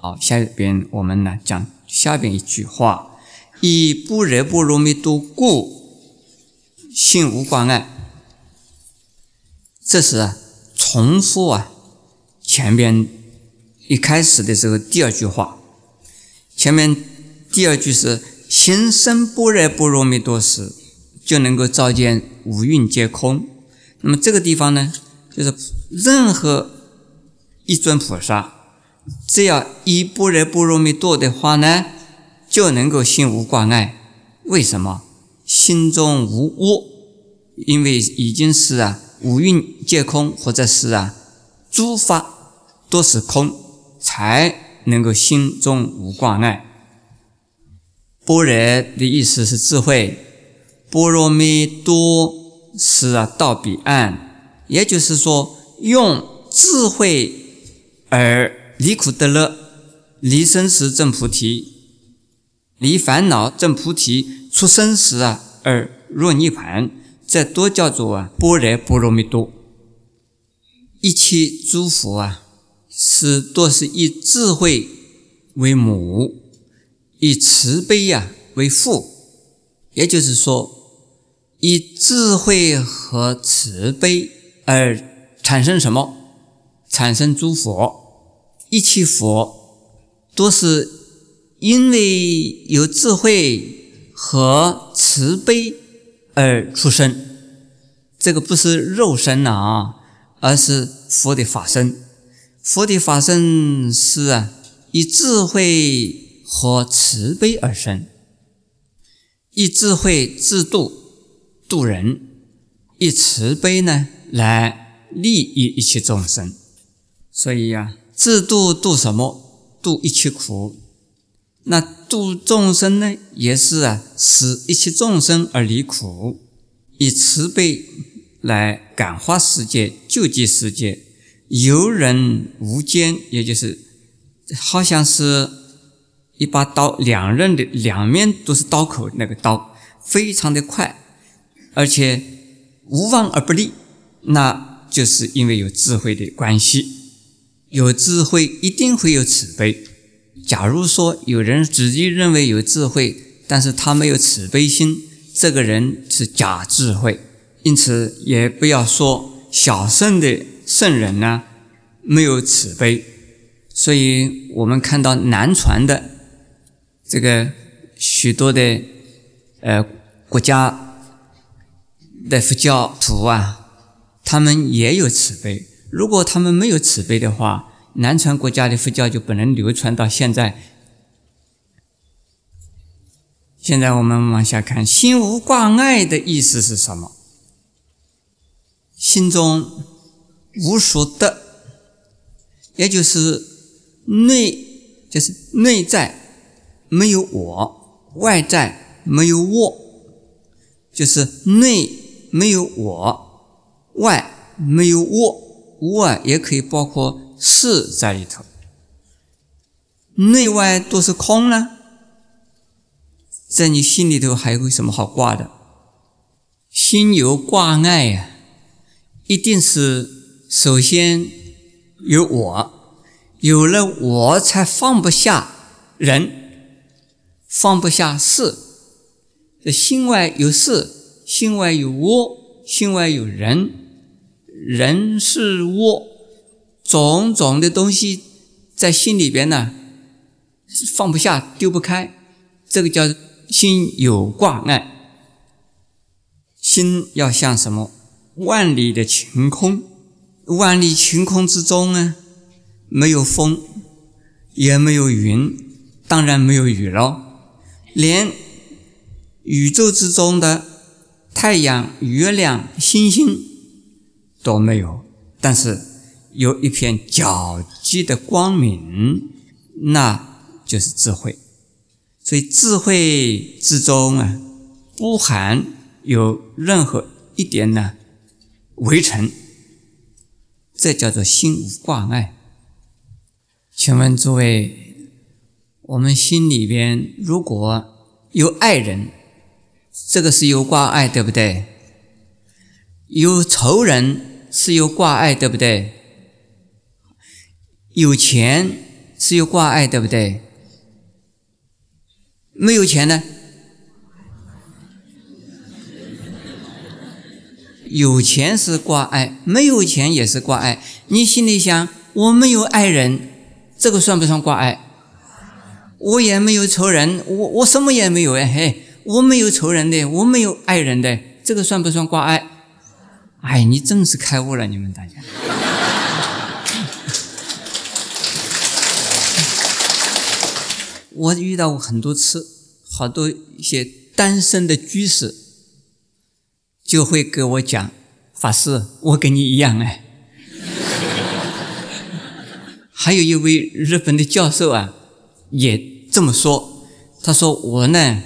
好，下边我们呢讲下边一句话：以般若波罗蜜多故，心无挂碍。这是啊，重复啊，前边一开始的时候第二句话，前面第二句是心生般若波罗蜜多时，就能够照见五蕴皆空。那么这个地方呢，就是任何一尊菩萨。只要依般若波罗蜜多的话呢，就能够心无挂碍。为什么？心中无我，因为已经是啊五蕴皆空，或者是啊诸法都是空，才能够心中无挂碍。般若的意思是智慧，波罗蜜多是啊到彼岸，也就是说用智慧而。离苦得乐，离生死证菩提，离烦恼证菩提，出生死啊而入涅盘，这都叫做啊般若波罗蜜多。一切诸佛啊，是都是以智慧为母，以慈悲呀为父，也就是说，以智慧和慈悲而产生什么？产生诸佛。一切佛都是因为有智慧和慈悲而出生，这个不是肉身了啊，而是佛的法身。佛的法身是啊，以智慧和慈悲而生，以智慧自度度人，以慈悲呢来利益一切众生。所以呀。自度度什么？度一切苦。那度众生呢？也是啊，使一切众生而离苦，以慈悲来感化世界、救济世界。游人无间，也就是好像是一把刀，两刃的两面都是刀口，那个刀非常的快，而且无往而不利。那就是因为有智慧的关系。有智慧一定会有慈悲。假如说有人自己认为有智慧，但是他没有慈悲心，这个人是假智慧。因此，也不要说小圣的圣人呢没有慈悲。所以我们看到南传的这个许多的呃国家的佛教徒啊，他们也有慈悲。如果他们没有慈悲的话，南传国家的佛教就不能流传到现在。现在我们往下看，心无挂碍的意思是什么？心中无所得，也就是内，就是内在没有我，外在没有我，就是内没有我，外没有我。无啊，也可以包括事在里头，内外都是空呢，在你心里头还有什么好挂的？心有挂碍呀，一定是首先有我，有了我才放不下人，放不下事。这心外有事，心外有我，心外有人。人是物，种种的东西在心里边呢，放不下、丢不开，这个叫心有挂碍。心要像什么？万里的晴空，万里晴空之中呢，没有风，也没有云，当然没有雨了，连宇宙之中的太阳、月亮、星星。都没有，但是有一片皎洁的光明，那就是智慧。所以智慧之中啊，不含有任何一点呢围城，这叫做心无挂碍。请问诸位，我们心里边如果有爱人，这个是有挂碍，对不对？有仇人。是有挂碍，对不对？有钱是有挂碍，对不对？没有钱呢？有钱是挂碍，没有钱也是挂碍。你心里想，我没有爱人，这个算不算挂碍？我也没有仇人，我我什么也没有哎嘿，我没有仇人的，我没有爱人的，这个算不算挂碍？哎，你真是开悟了，你们大家。我遇到过很多次，好多一些单身的居士就会跟我讲：“法师，我跟你一样哎。”还有一位日本的教授啊，也这么说。他说：“我呢，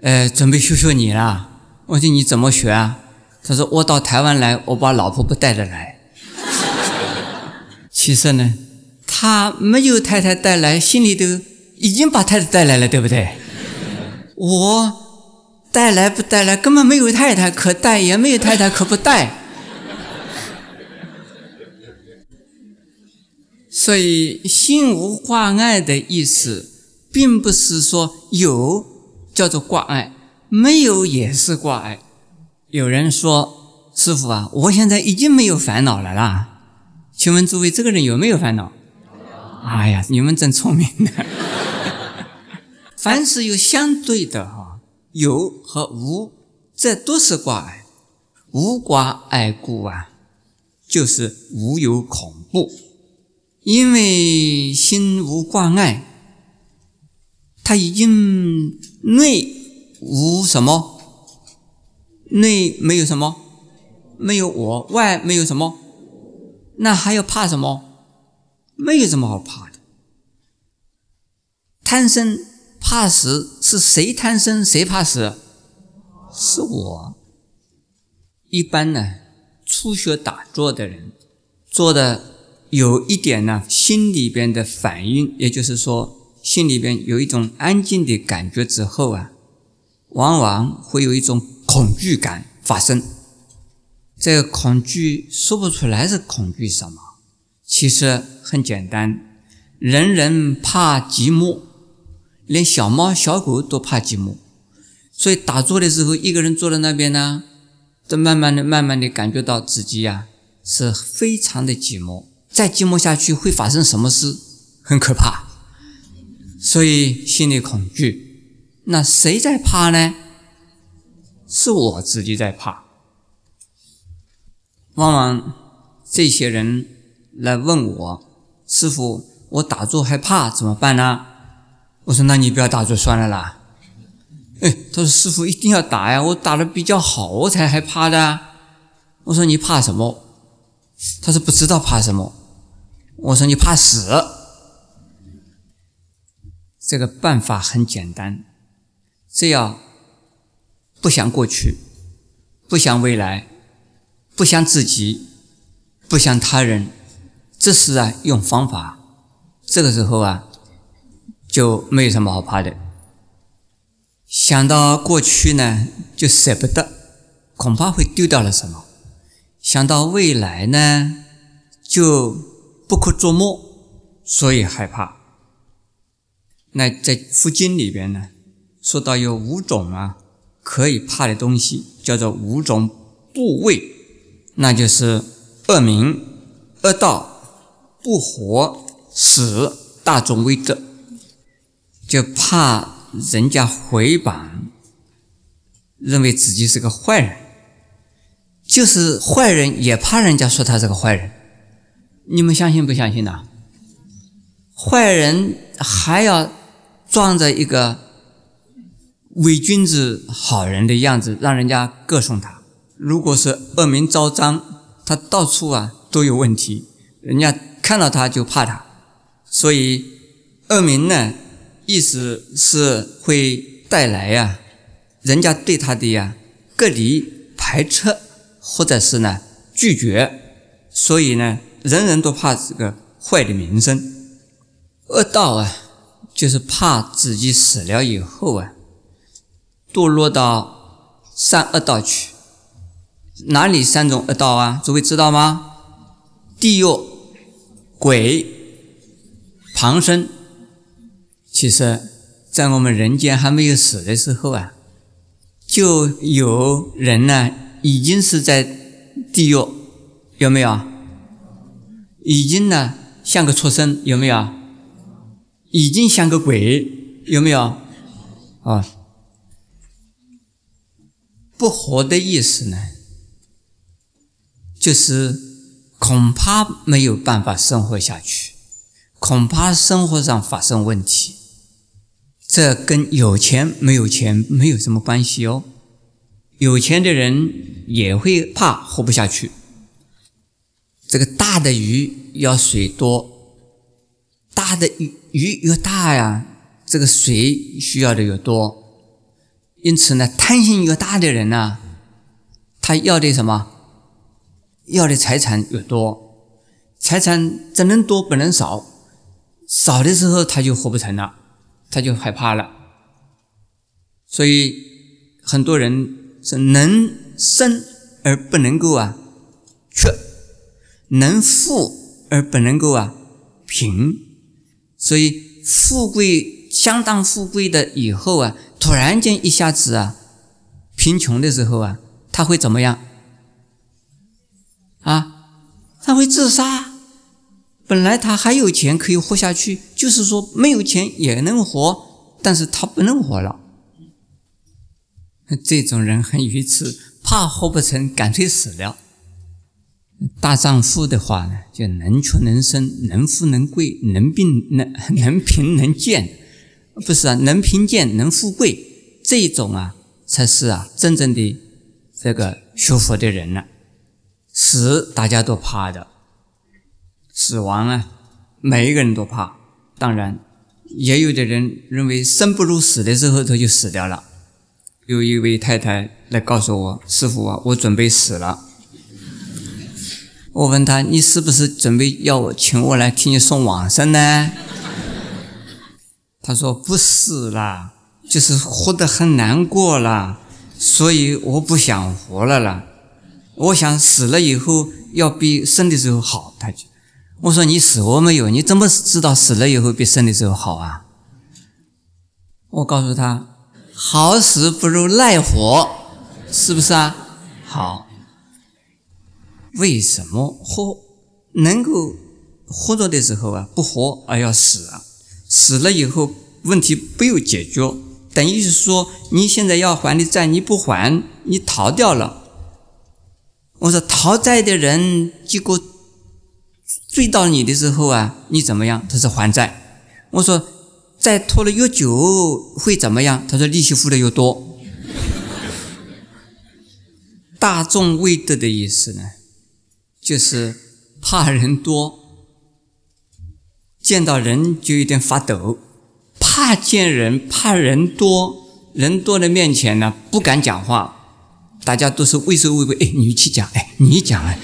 呃，准备学学你了。”我说：“你怎么学啊？”他说：“我到台湾来，我把老婆不带着来。”其实呢，他没有太太带来，心里头。已经把太太带来了，对不对？我带来不带来，根本没有太太可带，也没有太太可不带。所以心无挂碍的意思，并不是说有叫做挂碍，没有也是挂碍。有人说：“师傅啊，我现在已经没有烦恼了啦。”请问诸位，这个人有没有烦恼？哎呀，你们真聪明呢。凡是有相对的哈，有和无，这都是挂碍。无挂碍故啊，就是无有恐怖。因为心无挂碍，他已经内无什么，内没有什么，没有我，外没有什么，那还要怕什么？没有什么好怕的。贪生。怕死是谁贪生？谁怕死？是我。一般呢，初学打坐的人做的有一点呢，心里边的反应，也就是说，心里边有一种安静的感觉之后啊，往往会有一种恐惧感发生。这个恐惧说不出来是恐惧什么，其实很简单，人人怕寂寞。连小猫小狗都怕寂寞，所以打坐的时候，一个人坐在那边呢，都慢慢的、慢慢的感觉到自己呀是非常的寂寞。再寂寞下去会发生什么事？很可怕，所以心里恐惧。那谁在怕呢？是我自己在怕。往往这些人来问我：“师傅，我打坐害怕，怎么办呢？”我说：“那你不要打坐算了啦。”哎，他说：“师傅一定要打呀，我打的比较好，我才害怕的。”我说：“你怕什么？”他说：“不知道怕什么。”我说：“你怕死。”这个办法很简单，只要不想过去，不想未来，不想自己，不想他人，这是啊用方法。这个时候啊。就没有什么好怕的。想到过去呢，就舍不得，恐怕会丢掉了什么；想到未来呢，就不可捉摸，所以害怕。那在佛经里边呢，说到有五种啊可以怕的东西，叫做五种部位，那就是恶名、恶道、不活、死、大众威德。就怕人家回谤，认为自己是个坏人，就是坏人也怕人家说他是个坏人。你们相信不相信呢？坏人还要装着一个伪君子、好人的样子，让人家歌颂他。如果是恶名昭彰，他到处啊都有问题，人家看到他就怕他。所以恶名呢？意思是会带来呀，人家对他的呀隔离、排斥，或者是呢拒绝，所以呢，人人都怕这个坏的名声。恶道啊，就是怕自己死了以后啊，堕落到三恶道去。哪里三种恶道啊？诸位知道吗？地狱、鬼、旁生，其实，在我们人间还没有死的时候啊，就有人呢，已经是在地狱，有没有？已经呢，像个畜生，有没有？已经像个鬼，有没有？啊，不活的意思呢，就是恐怕没有办法生活下去，恐怕生活上发生问题。这跟有钱没有钱没有什么关系哦。有钱的人也会怕活不下去。这个大的鱼要水多，大的鱼鱼越大呀。这个水需要的越多，因此呢，贪心越大的人呢，他要的什么？要的财产越多，财产只能多不能少，少的时候他就活不成了，他就害怕了。所以很多人是能生而不能够啊却，能富而不能够啊贫，所以富贵。相当富贵的以后啊，突然间一下子啊，贫穷的时候啊，他会怎么样？啊，他会自杀。本来他还有钱可以活下去，就是说没有钱也能活，但是他不能活了。这种人很愚痴，怕活不成，干脆死了。大丈夫的话呢，就能屈能伸，能富能贵，能病能 能贫能贱。不是啊，能贫贱能富贵，这种啊才是啊真正的这个学佛的人呢。死大家都怕的，死亡啊，每一个人都怕。当然，也有的人认为生不如死的时候他就死掉了。有一位太太来告诉我：“师傅啊，我准备死了。”我问他：“你是不是准备要我请我来替你送往生呢？”他说：“不是啦，就是活得很难过了，所以我不想活了啦。我想死了以后要比生的时候好。”他就我说：“你死过没有？你怎么知道死了以后比生的时候好啊？”我告诉他：“好死不如赖活，是不是啊？好，为什么活能够活着的时候啊不活而要死啊？”死了以后问题没有解决，等于是说你现在要还的债你不还，你逃掉了。我说逃债的人结果追到你的时候啊，你怎么样？他说还债。我说债拖了越久会怎么样？他说利息付的越多。大众未得的意思呢，就是怕人多。见到人就有点发抖，怕见人，怕人多，人多的面前呢不敢讲话，大家都是畏首畏尾。哎，你去讲，哎，你讲，哎，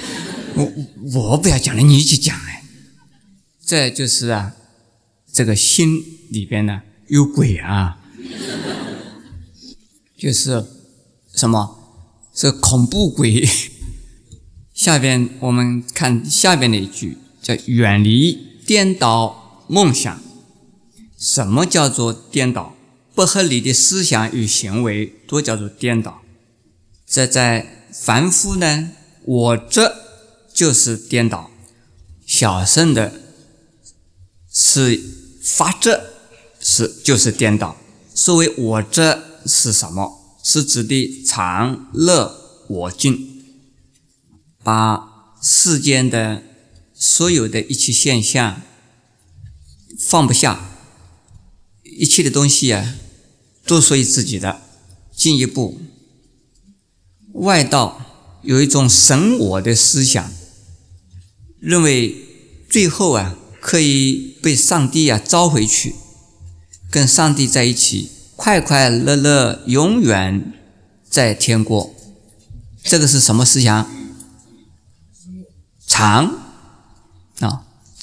我我不要讲了，你去讲，哎，这就是啊，这个心里边呢有鬼啊，就是什么，是恐怖鬼。下边我们看下边的一句，叫远离。颠倒梦想，什么叫做颠倒？不合理的思想与行为都叫做颠倒。这在凡夫呢，我这就是颠倒。小圣的是发这，是就是颠倒。所谓我这是什么？是指的常乐我净，把世间的。所有的一切现象放不下，一切的东西啊，都属于自己的。进一步，外道有一种神我的思想，认为最后啊可以被上帝啊召回去，跟上帝在一起，快快乐乐，永远在天国。这个是什么思想？常。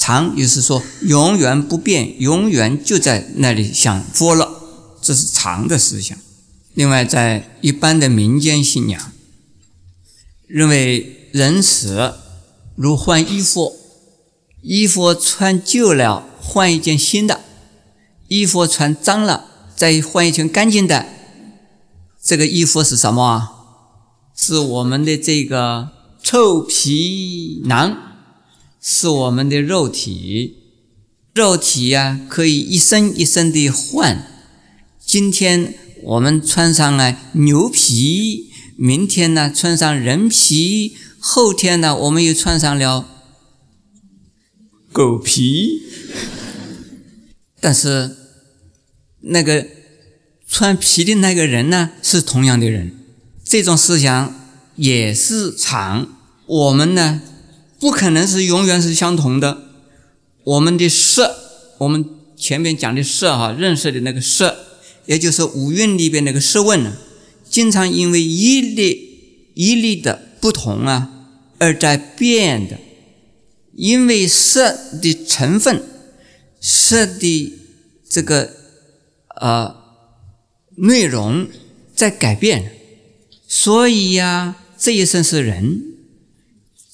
常就是说永远不变，永远就在那里享福了，这是常的思想。另外，在一般的民间信仰，认为人死如换衣服，衣服穿旧了换一件新的，衣服穿脏了再换一件干净的。这个衣服是什么啊？是我们的这个臭皮囊，是我们的肉体。肉体呀，可以一身一身的换。今天我们穿上了牛皮，明天呢穿上人皮，后天呢我们又穿上了狗皮。但是那个穿皮的那个人呢，是同样的人。这种思想也是常。我们呢，不可能是永远是相同的。我们的色，我们前面讲的色哈，认识的那个色。也就是五蕴里边那个色问呢，经常因为一粒一粒的不同啊，而在变的。因为色的成分、色的这个呃内容在改变，所以呀，这一生是人，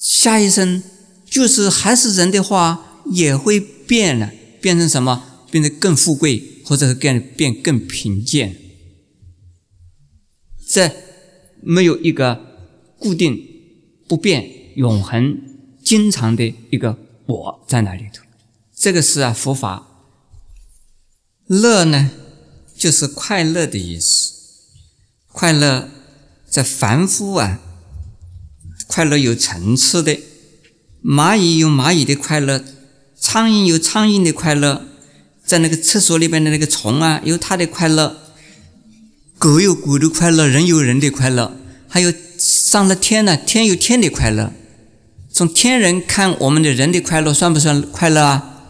下一生就是还是人的话，也会变了，变成什么？变得更富贵。或者是变变更贫贱，这没有一个固定、不变、永恒、经常的一个我在那里头。这个是啊，佛法乐呢，就是快乐的意思。快乐在凡夫啊，快乐有层次的。蚂蚁有蚂蚁的快乐，苍蝇有苍蝇的快乐。在那个厕所里边的那个虫啊，有它的快乐；狗有狗的快乐，人有人的快乐。还有上了天呢，天有天的快乐。从天人看我们的人的快乐，算不算快乐啊？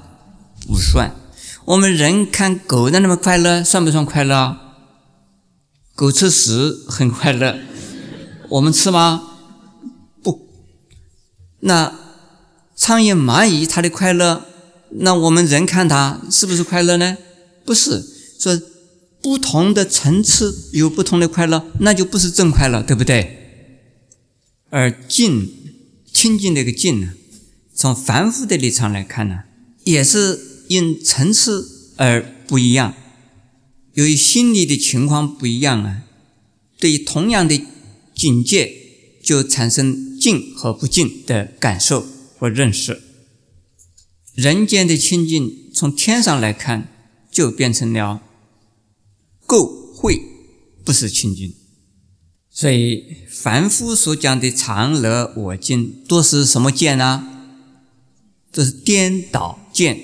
不算。我们人看狗的那么快乐，算不算快乐啊？狗吃屎很快乐，我们吃吗？那苍蝇、蚂蚁它的快乐？那我们人看它是不是快乐呢？不是，说不同的层次有不同的快乐，那就不是正快乐，对不对？而净清净这个净呢，从凡夫的立场来看呢，也是因层次而不一样。由于心理的情况不一样啊，对于同样的境界，就产生净和不净的感受和认识。人间的清净，从天上来看，就变成了垢秽，不是清净。所以凡夫所讲的常乐我净，都是什么见呢？这是颠倒见，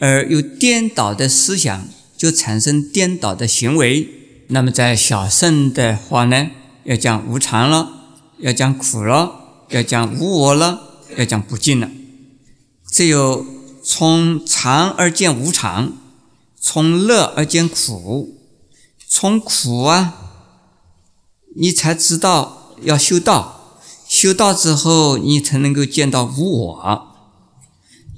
而有颠倒的思想，就产生颠倒的行为。那么在小圣的话呢，要讲无常了，要讲苦了，要讲无我了，要讲不净了。只有。从常而见无常，从乐而见苦，从苦啊，你才知道要修道，修道之后你才能够见到无我，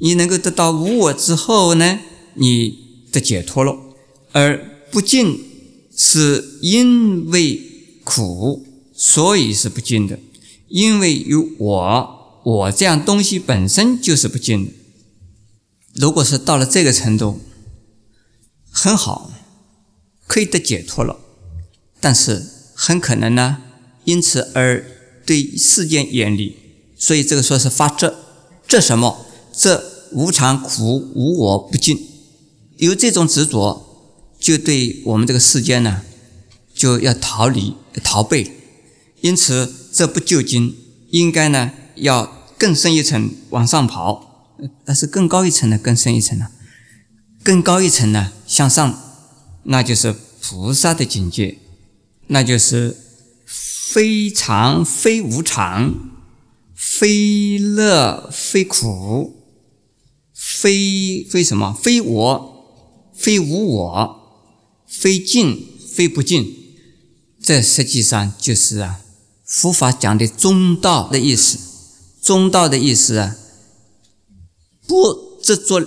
你能够得到无我之后呢，你的解脱了。而不净是因为苦，所以是不净的，因为有我，我这样东西本身就是不净的。如果是到了这个程度，很好，可以得解脱了，但是很可能呢，因此而对世间远离，所以这个说是发执，这什么？这无常、苦、无我、不净，有这种执着，就对我们这个世间呢，就要逃离、逃避，因此这不究竟，应该呢要更深一层往上跑。但是更高一层呢，更深一层呢，更高一层呢，向上，那就是菩萨的境界，那就是非常非无常，非乐非苦，非非什么？非我，非无我，非净非不净。这实际上就是啊，佛法讲的中道的意思。中道的意思啊。不执着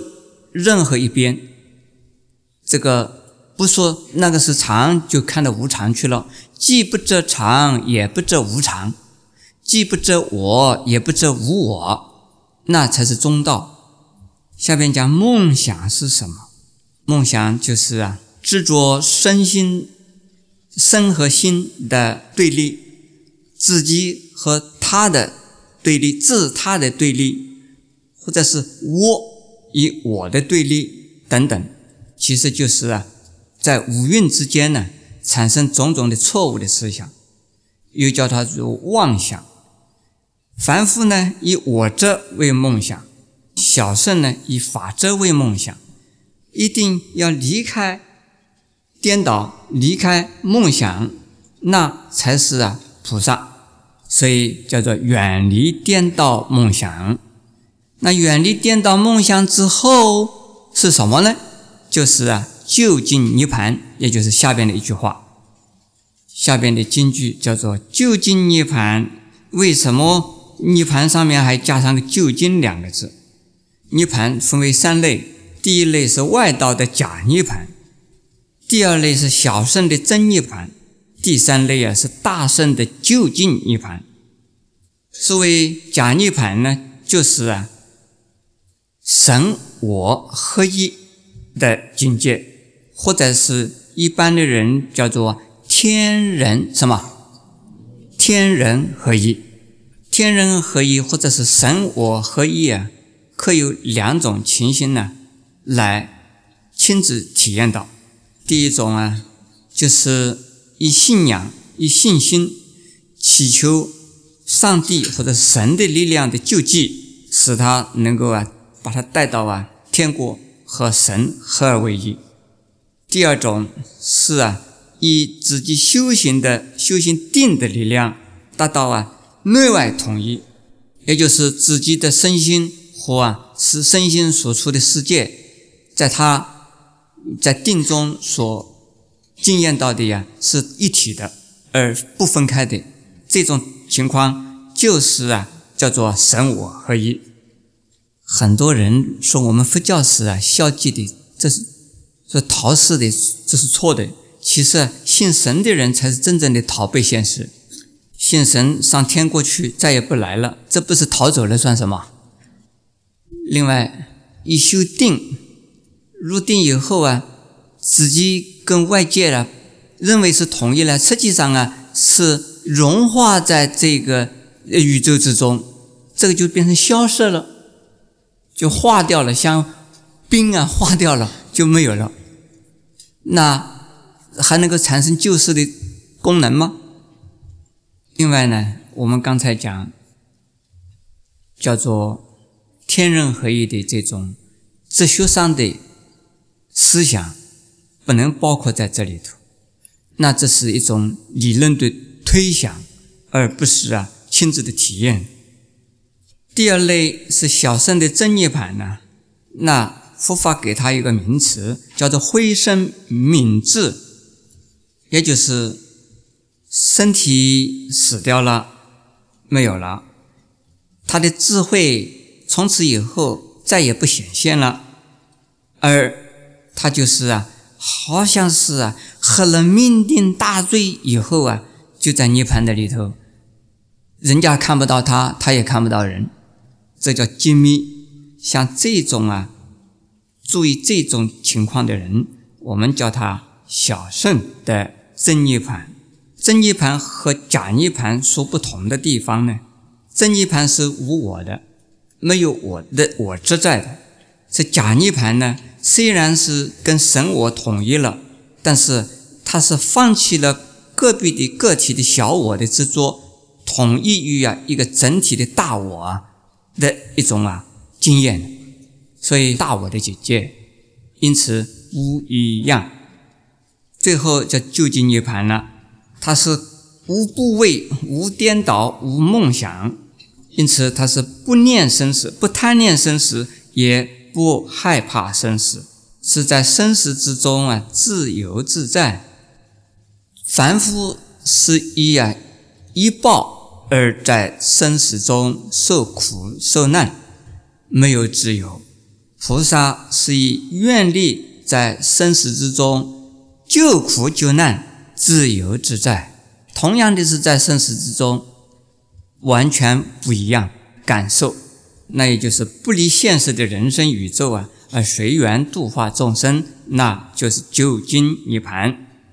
任何一边，这个不说那个是常，就看到无常去了。既不遮常，也不遮无常；既不遮我，也不遮无我，那才是中道。下边讲梦想是什么？梦想就是啊，执着身心身和心的对立，自己和他的对立，自他的对立，或者是我与我的对立等等，其实就是啊，在五蕴之间呢，产生种种的错误的思想，又叫它如妄想。凡夫呢，以我者为梦想；小圣呢，以法者为梦想。一定要离开颠倒，离开梦想，那才是啊菩萨。所以叫做远离颠倒梦想。那远离颠倒梦想之后是什么呢？就是啊究竟涅盘，也就是下边的一句话。下边的金句叫做究竟涅盘。为什么？涅盘上面还加上个“究竟”两个字。涅盘分为三类，第一类是外道的假涅盘，第二类是小圣的真涅盘，第三类啊是大圣的究竟涅盘。所谓假涅盘呢，就是啊神我合一的境界，或者是一般的人叫做天人什么？天人合一。天人合一，或者是神我合一啊，可有两种情形呢，来亲自体验到。第一种啊，就是以信仰、以信心祈求上帝或者神的力量的救济，使他能够啊，把他带到啊天国和神合二为一。第二种是啊，以自己修行的修行定的力量达到啊。内外统一，也就是自己的身心和啊是身心所处的世界，在他，在定中所经验到的呀是一体的，而不分开的。这种情况就是啊叫做神我合一。很多人说我们佛教是啊消极的，这是是逃世的，这是错的。其实信神的人才是真正的逃避现实。信神上天过去，再也不来了，这不是逃走了算什么？另外，一修定入定以后啊，自己跟外界呢认为是统一了，实际上啊是融化在这个宇宙之中，这个就变成消失了，就化掉了，像冰啊化掉了就没有了，那还能够产生救世的功能吗？另外呢，我们刚才讲叫做天人合一的这种哲学上的思想，不能包括在这里头。那这是一种理论的推想，而不是啊亲自的体验。第二类是小圣的真涅盘呢，那佛法给他一个名词，叫做灰身泯智，也就是。身体死掉了，没有了，他的智慧从此以后再也不显现了，而他就是啊，好像是啊，喝了酩酊大醉以后啊，就在涅盘的里头，人家看不到他，他也看不到人，这叫精密。像这种啊，注意这种情况的人，我们叫他小圣的真涅盘。真涅盘和假涅盘所不同的地方呢？真涅盘是无我的，没有我的我执在的。这假涅盘呢，虽然是跟神我统一了，但是他是放弃了个别的个体的小我的执着，统一于啊一个整体的大我啊的一种啊经验，所以大我的境界，因此无一样。最后叫究竟涅盘了。它是无部位、无颠倒、无梦想，因此它是不念生死、不贪念生死，也不害怕生死，是在生死之中啊自由自在。凡夫是以啊一报而在生死中受苦受难，没有自由；菩萨是以愿力在生死之中救苦救难。自由自在，同样的是在生死之中，完全不一样感受。那也就是不离现实的人生宇宙啊，而随缘度化众生，那就是究竟涅盘。